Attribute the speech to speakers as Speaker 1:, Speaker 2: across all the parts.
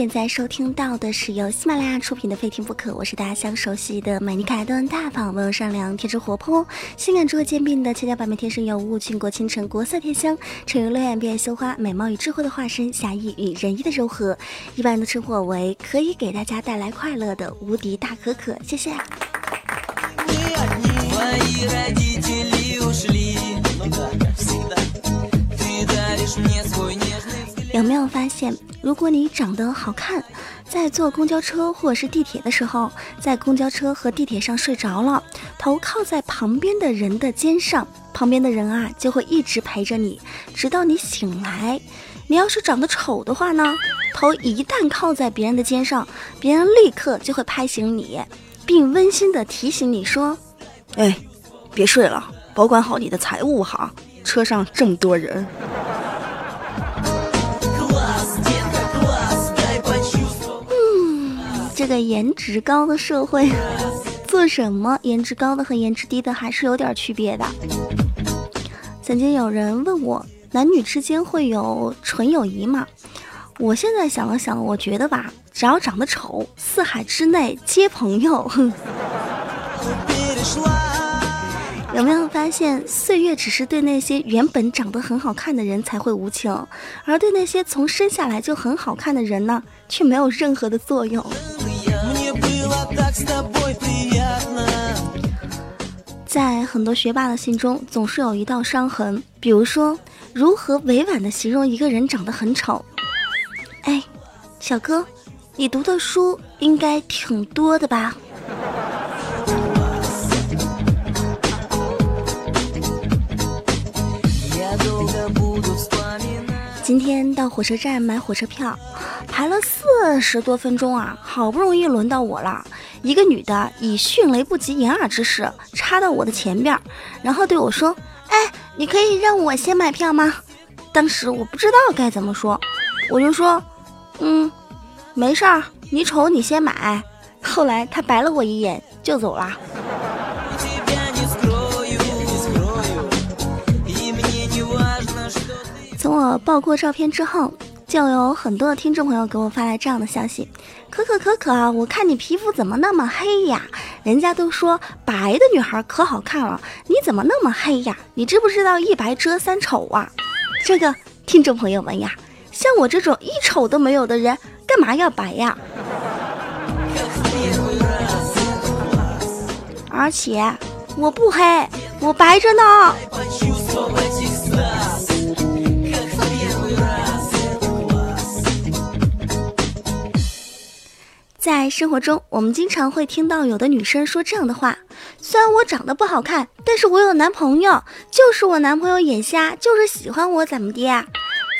Speaker 1: 现在收听到的是由喜马拉雅出品的《非听不可》，我是大家相熟悉的美妮可爱、端大方、温柔善良、天真活泼、性感智慧兼并的千娇百媚、天生尤物、倾国倾城、国色天香、沉鱼落雁、闭月羞花、美貌与智慧的化身、侠义与仁义的柔和，一般人都称呼我为可以给大家带来快乐的无敌大可可。谢谢。有发现，如果你长得好看，在坐公交车或者是地铁的时候，在公交车和地铁上睡着了，头靠在旁边的人的肩上，旁边的人啊就会一直陪着你，直到你醒来。你要是长得丑的话呢，头一旦靠在别人的肩上，别人立刻就会拍醒你，并温馨的提醒你说：“
Speaker 2: 哎，别睡了，保管好你的财物哈，车上这么多人。”
Speaker 1: 这个颜值高的社会，做什么颜值高的和颜值低的还是有点区别的。曾经有人问我，男女之间会有纯友谊吗？我现在想了想，我觉得吧，只要长得丑，四海之内皆朋友。有没有发现，岁月只是对那些原本长得很好看的人才会无情，而对那些从生下来就很好看的人呢，却没有任何的作用。在很多学霸的心中，总是有一道伤痕。比如说，如何委婉的形容一个人长得很丑？哎，小哥，你读的书应该挺多的吧？今天到火车站买火车票，排了四十多分钟啊，好不容易轮到我了。一个女的以迅雷不及掩耳之势插到我的前边，然后对我说：“哎，你可以让我先买票吗？”当时我不知道该怎么说，我就说：“嗯，没事儿，你丑你先买。”后来她白了我一眼就走了。从我爆过照片之后，就有很多的听众朋友给我发来这样的消息：“可可可可，我看你皮肤怎么那么黑呀？人家都说白的女孩可好看了，你怎么那么黑呀？你知不知道一白遮三丑啊？”这个听众朋友们呀，像我这种一丑都没有的人，干嘛要白呀？而且我不黑，我白着呢。在生活中，我们经常会听到有的女生说这样的话：虽然我长得不好看，但是我有男朋友，就是我男朋友眼瞎，就是喜欢我，怎么的呀？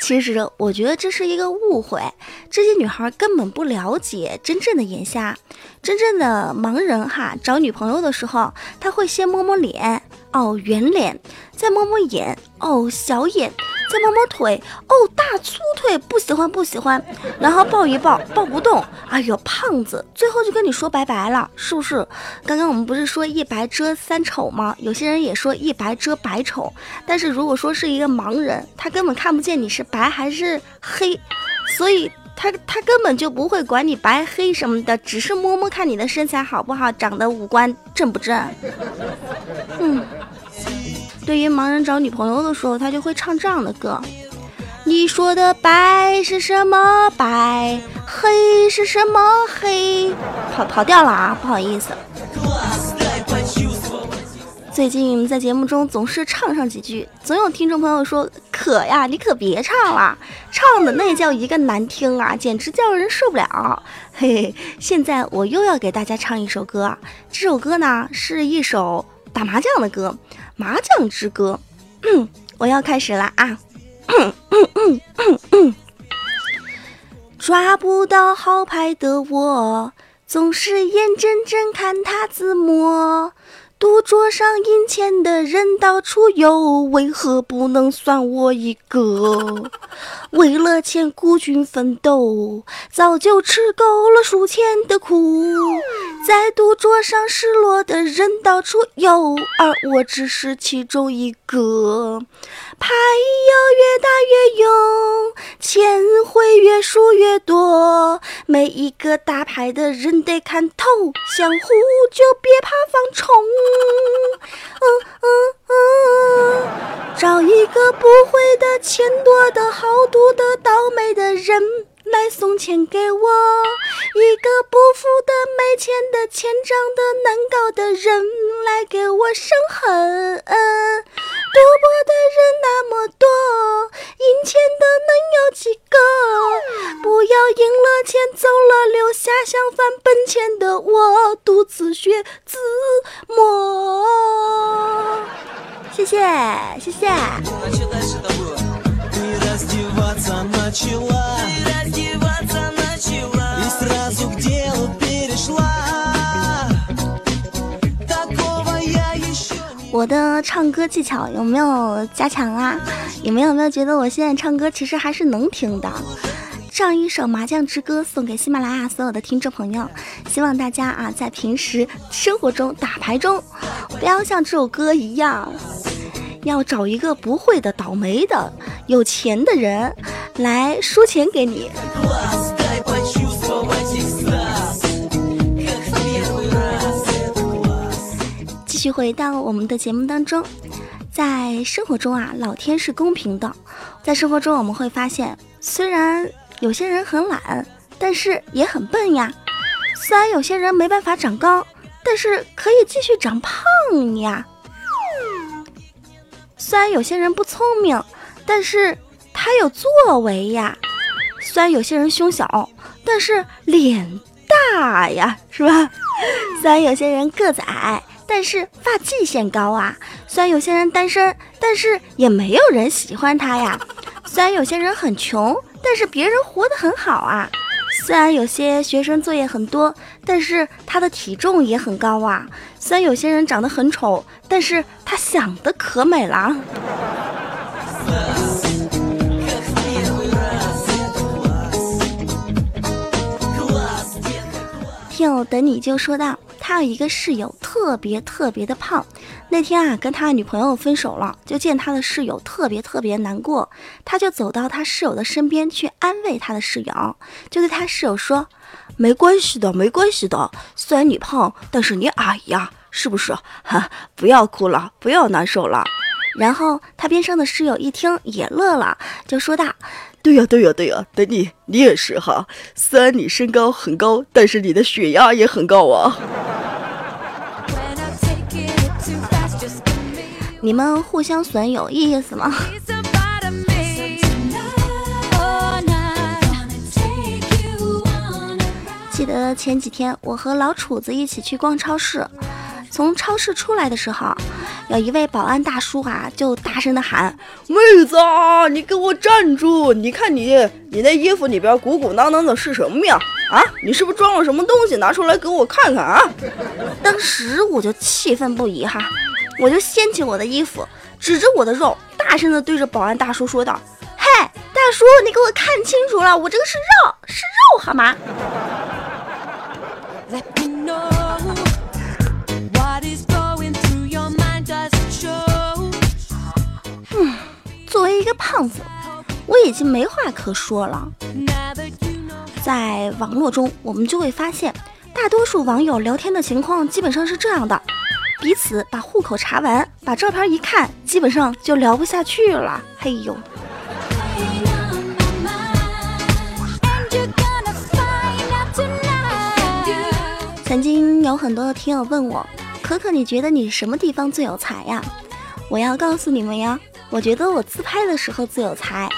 Speaker 1: 其实我觉得这是一个误会，这些女孩根本不了解真正的眼瞎，真正的盲人哈，找女朋友的时候，他会先摸摸脸，哦，圆脸，再摸摸眼，哦，小眼。再摸摸腿，哦，大粗腿，不喜欢不喜欢，然后抱一抱，抱不动，哎呦，胖子，最后就跟你说拜拜了，是不是？刚刚我们不是说一白遮三丑吗？有些人也说一白遮百丑，但是如果说是一个盲人，他根本看不见你是白还是黑，所以他他根本就不会管你白黑什么的，只是摸摸看你的身材好不好，长得五官正不正，嗯。对于盲人找女朋友的时候，他就会唱这样的歌：你说的白是什么白，黑是什么黑？跑跑调了啊，不好意思。最近在节目中总是唱上几句，总有听众朋友说：“可呀，你可别唱了，唱的那叫一个难听啊，简直叫人受不了。”嘿嘿，现在我又要给大家唱一首歌，这首歌呢是一首打麻将的歌。麻将之歌，我要开始了啊！抓不到好牌的我，总是眼睁睁看他自摸。赌桌上赢钱的人到处有，为何不能算我一个？为了钱孤军奋斗，早就吃够了数钱的苦。在赌桌上失落的人到处有，而我只是其中一个。牌要越大越勇，钱会越输越多。每一个打牌的人得看透，想胡就别怕放虫。嗯嗯嗯，找一个不会的、钱多的、好赌的、倒霉的人来送钱给我，一个不服的、没钱的、钱账的难搞的人来给我生狠。赌博的人那么多，赢钱的能有几个？不要赢了钱走了，留下想翻本钱的我，独自学自摸。谢谢，谢。我的唱歌技巧有没有加强啊？你们有没有觉得我现在唱歌其实还是能听的？唱一首麻将之歌送给喜马拉雅所有的听众朋友，希望大家啊在平时生活中打牌中，不要像这首歌一样，要找一个不会的、倒霉的、有钱的人来输钱给你。继续回到我们的节目当中，在生活中啊，老天是公平的。在生活中，我们会发现，虽然有些人很懒，但是也很笨呀；虽然有些人没办法长高，但是可以继续长胖呀；虽然有些人不聪明，但是他有作为呀；虽然有些人胸小，但是脸大呀，是吧？虽然有些人个子矮。但是发际线高啊！虽然有些人单身，但是也没有人喜欢他呀。虽然有些人很穷，但是别人活得很好啊。虽然有些学生作业很多，但是他的体重也很高啊。虽然有些人长得很丑，但是他想的可美了。听友等你就说道。他有一个室友特别特别的胖，那天啊跟他女朋友分手了，就见他的室友特别特别难过，他就走到他室友的身边去安慰他的室友，就对他室友说：“没关系的，没关系的，虽然你胖，但是你矮呀，是不是？哈，不要哭了，不要难受了。”然后他边上的室友一听也乐了，就说道。
Speaker 2: 对呀，对呀，对呀，等你，你也是哈。虽然你身高很高，但是你的血压也很高啊。
Speaker 1: 你们互相损有意思吗？记得前几天我和老楚子一起去逛超市。从超市出来的时候，有一位保安大叔啊，就大声的喊：“
Speaker 2: 妹子，你给我站住！你看你，你那衣服里边鼓鼓囊囊的是什么呀？啊，你是不是装了什么东西？拿出来给我看看啊！”
Speaker 1: 当时我就气愤不已哈，我就掀起我的衣服，指着我的肉，大声的对着保安大叔说道：“嘿，大叔，你给我看清楚了，我这个是肉，是肉，好吗？”作为一个胖子，我已经没话可说了。在网络中，我们就会发现，大多数网友聊天的情况基本上是这样的：彼此把户口查完，把照片一看，基本上就聊不下去了。嘿呦！曾经有很多的听友问我，可可，你觉得你什么地方最有才呀？我要告诉你们呀。我觉得我自拍的时候最有才，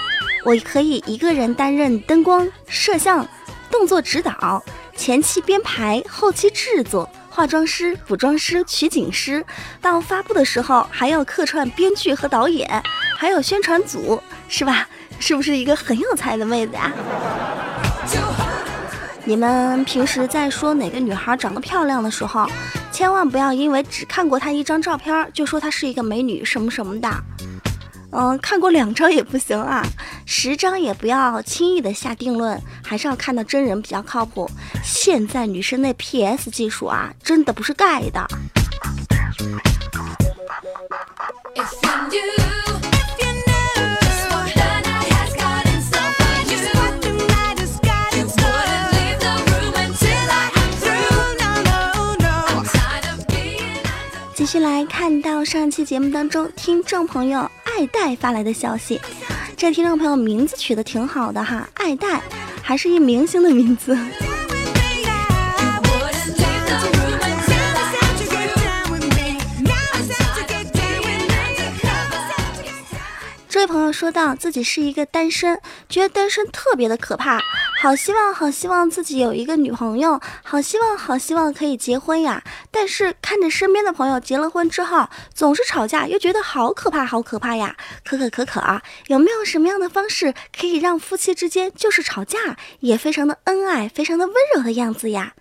Speaker 1: 我可以一个人担任灯光、摄像、动作指导、前期编排、后期制作、化妆师、服装师、取景师，到发布的时候还要客串编剧和导演，还有宣传组，是吧？是不是一个很有才的妹子呀？你们平时在说哪个女孩长得漂亮的时候？千万不要因为只看过她一张照片就说她是一个美女什么什么的。嗯，看过两张也不行啊，十张也不要轻易的下定论，还是要看到真人比较靠谱。现在女生那 PS 技术啊，真的不是盖的。继续来看到上期节目当中，听众朋友爱戴发来的消息，这听众朋友名字取得挺好的哈，爱戴还是一明星的名字。这位朋友说到自己是一个单身，觉得单身特别的可怕，好希望好希望自己有一个女朋友，好希望好希望可以结婚呀。但是看着身边的朋友结了婚之后总是吵架，又觉得好可怕好可怕呀。可可可可啊，有没有什么样的方式可以让夫妻之间就是吵架也非常的恩爱，非常的温柔的样子呀？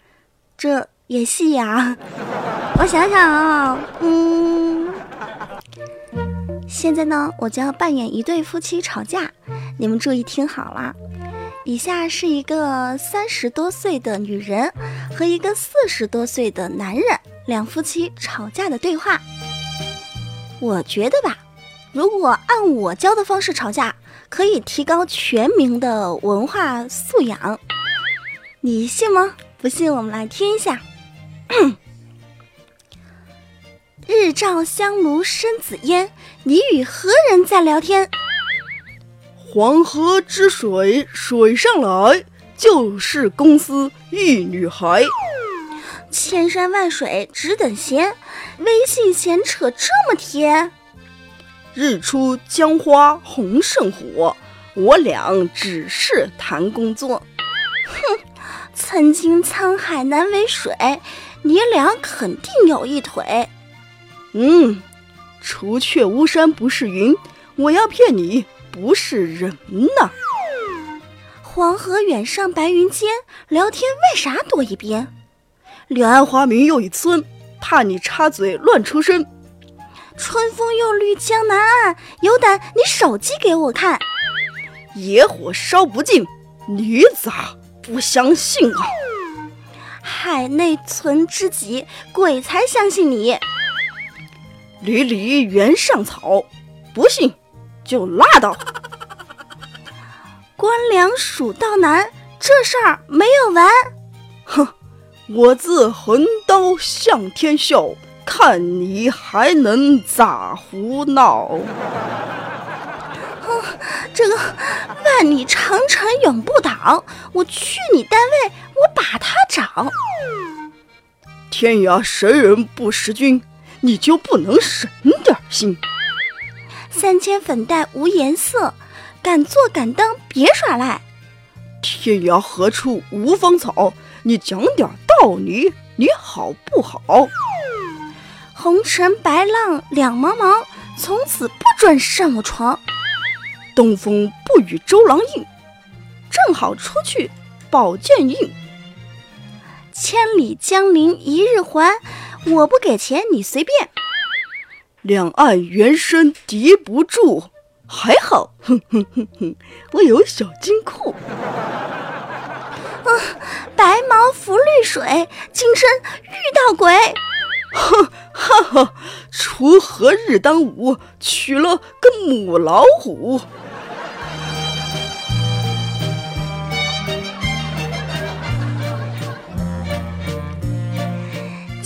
Speaker 1: 这演戏呀？我想想啊，嗯。现在呢，我将要扮演一对夫妻吵架，你们注意听好了。以下是一个三十多岁的女人和一个四十多岁的男人两夫妻吵架的对话。我觉得吧，如果按我教的方式吵架，可以提高全民的文化素养。你信吗？不信，我们来听一下。日照香炉生紫烟，你与何人在聊天？
Speaker 2: 黄河之水水上来，就是公司一女孩。
Speaker 1: 千山万水只等闲，微信闲扯这么甜。
Speaker 2: 日出江花红胜火，我俩只是谈工作。
Speaker 1: 哼，曾经沧海难为水，你俩肯定有一腿。
Speaker 2: 嗯，除却巫山不是云，我要骗你不是人呐。
Speaker 1: 黄河远上白云间，聊天为啥躲一边？
Speaker 2: 柳暗花明又一村，怕你插嘴乱出声。
Speaker 1: 春风又绿江南岸，有胆你手机给我看。
Speaker 2: 野火烧不尽，你咋不相信啊？
Speaker 1: 海内存知己，鬼才相信你。
Speaker 2: 离离原上草，不信就拉倒。
Speaker 1: 官粮蜀道难，这事儿没有完。
Speaker 2: 哼，我自横刀向天笑，看你还能咋胡闹？
Speaker 1: 哼，这个万里长城永不倒，我去你单位，我把他找。
Speaker 2: 天涯谁人不识君？你就不能省点心？
Speaker 1: 三千粉黛无颜色，敢做敢当别耍赖。
Speaker 2: 天涯何处无芳草？你讲点道理，你好不好？
Speaker 1: 红尘白浪两茫茫，从此不准上我床。
Speaker 2: 东风不与周郎应，正好出去宝剑印。
Speaker 1: 千里江陵一日还。我不给钱，你随便。
Speaker 2: 两岸猿声啼不住，还好，哼哼哼哼，我有小金库。
Speaker 1: 嗯，白毛浮绿水，今生遇到鬼。
Speaker 2: 哼 哈哈，锄禾日当午，娶了个母老虎。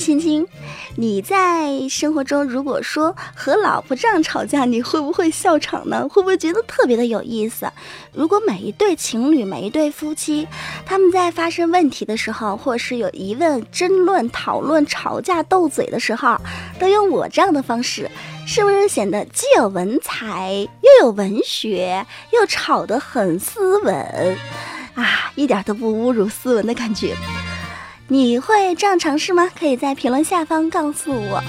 Speaker 1: 亲亲，你在生活中如果说和老婆这样吵架，你会不会笑场呢？会不会觉得特别的有意思？如果每一对情侣、每一对夫妻，他们在发生问题的时候，或是有疑问、争论、讨论、吵架、斗嘴的时候，都用我这样的方式，是不是显得既有文采，又有文学，又吵得很斯文啊？一点都不侮辱斯文的感觉。你会这样尝试吗？可以在评论下方告诉我。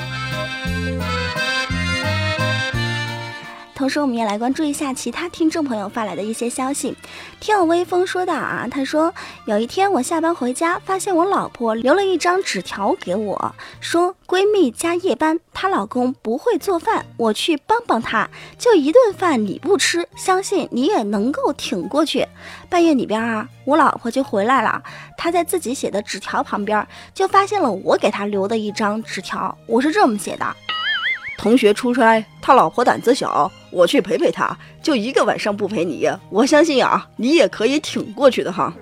Speaker 1: 同时，我们也来关注一下其他听众朋友发来的一些消息。听友微风说道啊，他说有一天我下班回家，发现我老婆留了一张纸条给我，说闺蜜加夜班，她老公不会做饭，我去帮帮她，就一顿饭你不吃，相信你也能够挺过去。半夜里边啊，我老婆就回来了，她在自己写的纸条旁边就发现了我给她留的一张纸条，我是这么写的。
Speaker 2: 同学出差，他老婆胆子小，我去陪陪他，就一个晚上不陪你，我相信啊，你也可以挺过去的哈。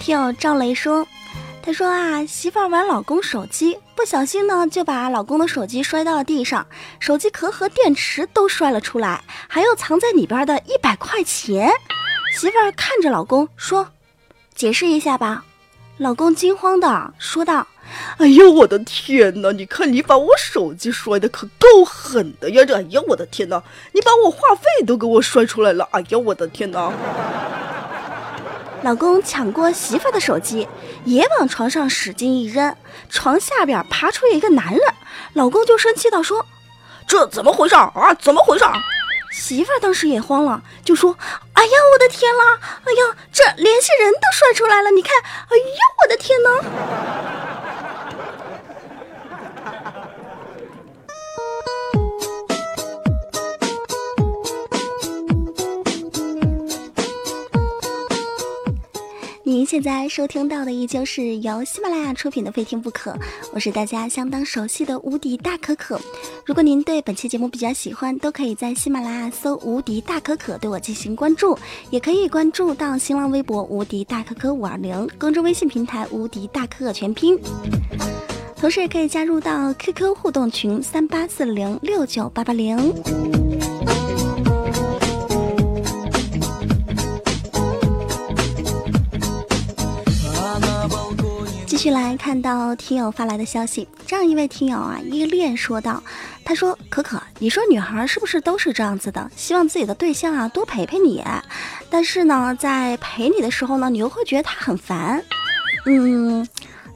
Speaker 1: 听友赵雷说，他说啊，媳妇儿玩老公手机，不小心呢就把老公的手机摔到了地上，手机壳和电池都摔了出来，还有藏在里边的一百块钱。媳妇儿看着老公说。解释一下吧，老公惊慌的说道：“
Speaker 2: 哎呦我的天哪！你看你把我手机摔的可够狠的呀！这，哎呀我的天哪！你把我话费都给我摔出来了！哎呀我的天哪！”
Speaker 1: 老公抢过媳妇的手机，也往床上使劲一扔，床下边爬出一个男人，老公就生气的说：“
Speaker 2: 这怎么回事啊？怎么回事？”
Speaker 1: 媳妇儿当时也慌了，就说：“哎呀，我的天啦！哎呀，这联系人都甩出来了，你看，哎呦，我的天呐！”现在收听到的依旧是由喜马拉雅出品的《非听不可》，我是大家相当熟悉的无敌大可可。如果您对本期节目比较喜欢，都可以在喜马拉雅搜“无敌大可可”对我进行关注，也可以关注到新浪微博“无敌大可可五二零”，公众微信平台“无敌大可可全拼”，同时也可以加入到 QQ 互动群三八四零六九八八零。继续来看到听友发来的消息，这样一位听友啊，依恋说道：“他说，可可，你说女孩是不是都是这样子的？希望自己的对象啊多陪陪你，但是呢，在陪你的时候呢，你又会觉得他很烦。嗯，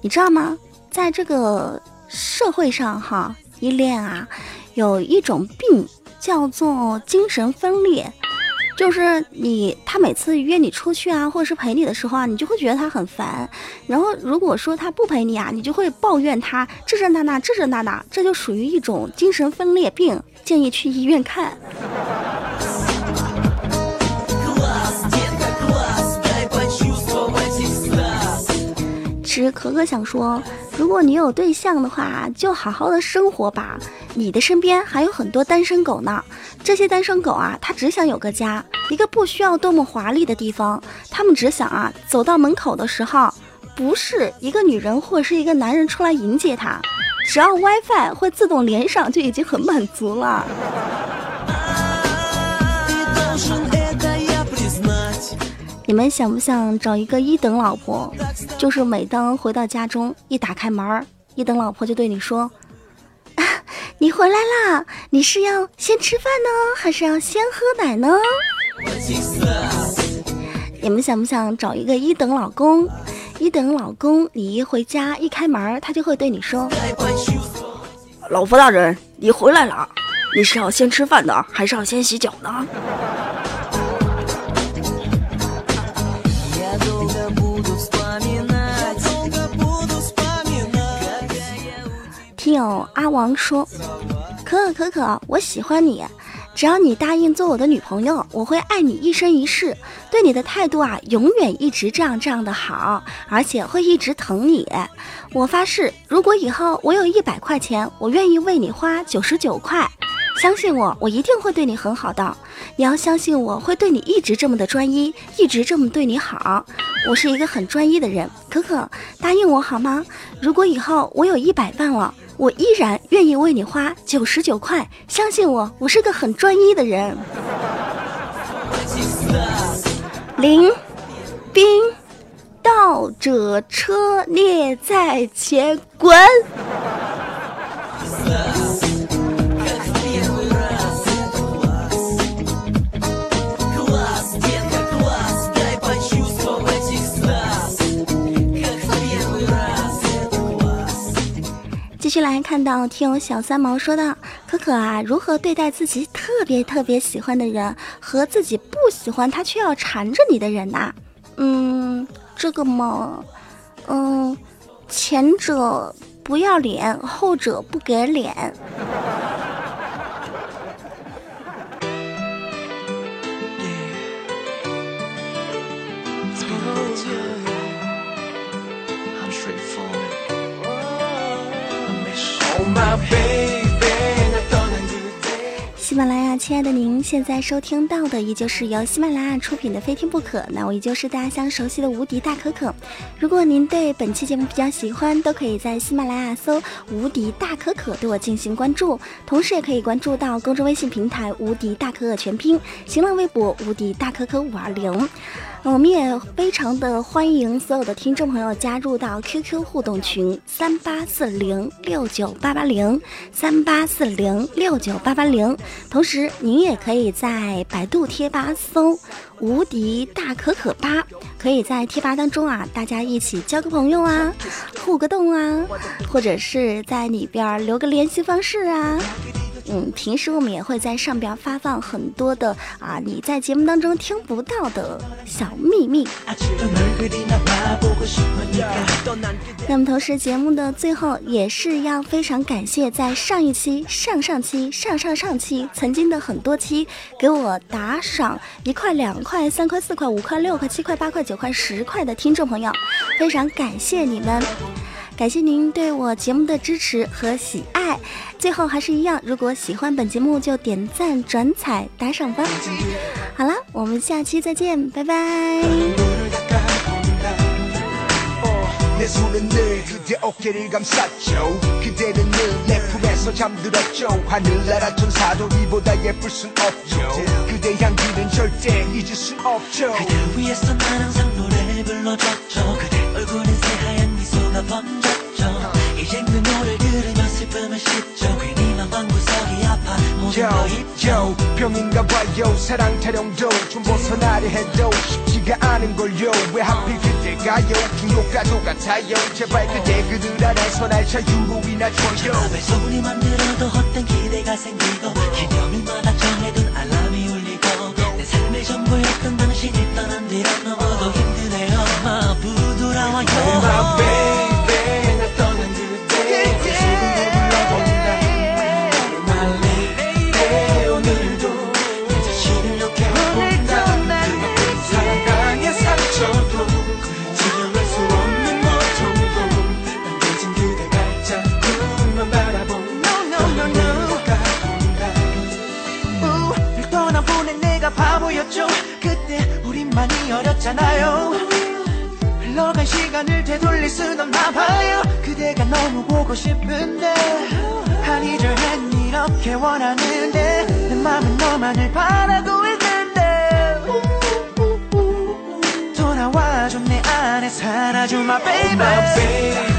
Speaker 1: 你知道吗？在这个社会上哈，依恋啊，有一种病叫做精神分裂。”就是你，他每次约你出去啊，或者是陪你的时候啊，你就会觉得他很烦。然后如果说他不陪你啊，你就会抱怨他这这那那，这这那那，这就属于一种精神分裂病，建议去医院看。其实可可想说，如果你有对象的话，就好好的生活吧。你的身边还有很多单身狗呢。这些单身狗啊，他只想有个家，一个不需要多么华丽的地方。他们只想啊，走到门口的时候，不是一个女人或者是一个男人出来迎接他，只要 WiFi 会自动连上，就已经很满足了。你们想不想找一个一等老婆？就是每当回到家中，一打开门，一等老婆就对你说：“你回来啦！你是要先吃饭呢，还是要先喝奶呢？”你们想不想找一个一等老公？一等老公，你一回家一开门，他就会对你说：“
Speaker 2: 老婆大人，你回来了！你是要先吃饭呢，还是要先洗脚呢？”
Speaker 1: 听友阿王说：“可可可可，我喜欢你，只要你答应做我的女朋友，我会爱你一生一世，对你的态度啊，永远一直这样这样的好，而且会一直疼你。我发誓，如果以后我有一百块钱，我愿意为你花九十九块。相信我，我一定会对你很好的。你要相信我会对你一直这么的专一，一直这么对你好。我是一个很专一的人，可可答应我好吗？如果以后我有一百万了。”我依然愿意为你花九十九块，相信我，我是个很专一的人。林兵，倒着车列在前，滚！续来看到听友小三毛说的，可可啊，如何对待自己特别特别喜欢的人和自己不喜欢他却要缠着你的人呐？嗯，这个嘛，嗯，前者不要脸，后者不给脸。喜马拉雅，亲爱的您，现在收听到的依旧是由喜马拉雅出品的《非听不可》，那我依旧是大家相熟悉的无敌大可可。如果您对本期节目比较喜欢，都可以在喜马拉雅搜“无敌大可可”对我进行关注，同时也可以关注到公众微信平台“无敌大可可全拼”，新浪微博“无敌大可可五二零”。我们也非常的欢迎所有的听众朋友加入到 QQ 互动群三八四零六九八八零三八四零六九八八零，同时您也可以在百度贴吧搜“无敌大可可吧”，可以在贴吧当中啊，大家一起交个朋友啊，互个动啊，或者是在里边留个联系方式啊。嗯，平时我们也会在上边发放很多的啊，你在节目当中听不到的小秘密。那么同时节目的最后也是要非常感谢在上一期、上上期、上上上期曾经的很多期给我打赏一块、两块、三块、四块、五块、六块、七块、八块、九块、十块的听众朋友，非常感谢你们。感谢您对我节目的支持和喜爱。最后还是一样，如果喜欢本节目，就点赞、转采、打赏吧。好了，我们下期再见，拜拜。
Speaker 3: Yo 병인가 봐요. 사랑 타령도 좀 벗어나려 해도 쉽지가 않은걸요. 왜 하필 그때가요? 중독과도 같아요. 제발 그대 그들 안에서 날 자유로 이나 줘요. 왜 소리 만 들어도 헛된 기대가 생기고 기념일 원하는데 내 맘은 너만을 바라고 있는데 돌아와줘 내 안에 살아줘 my baby, my baby.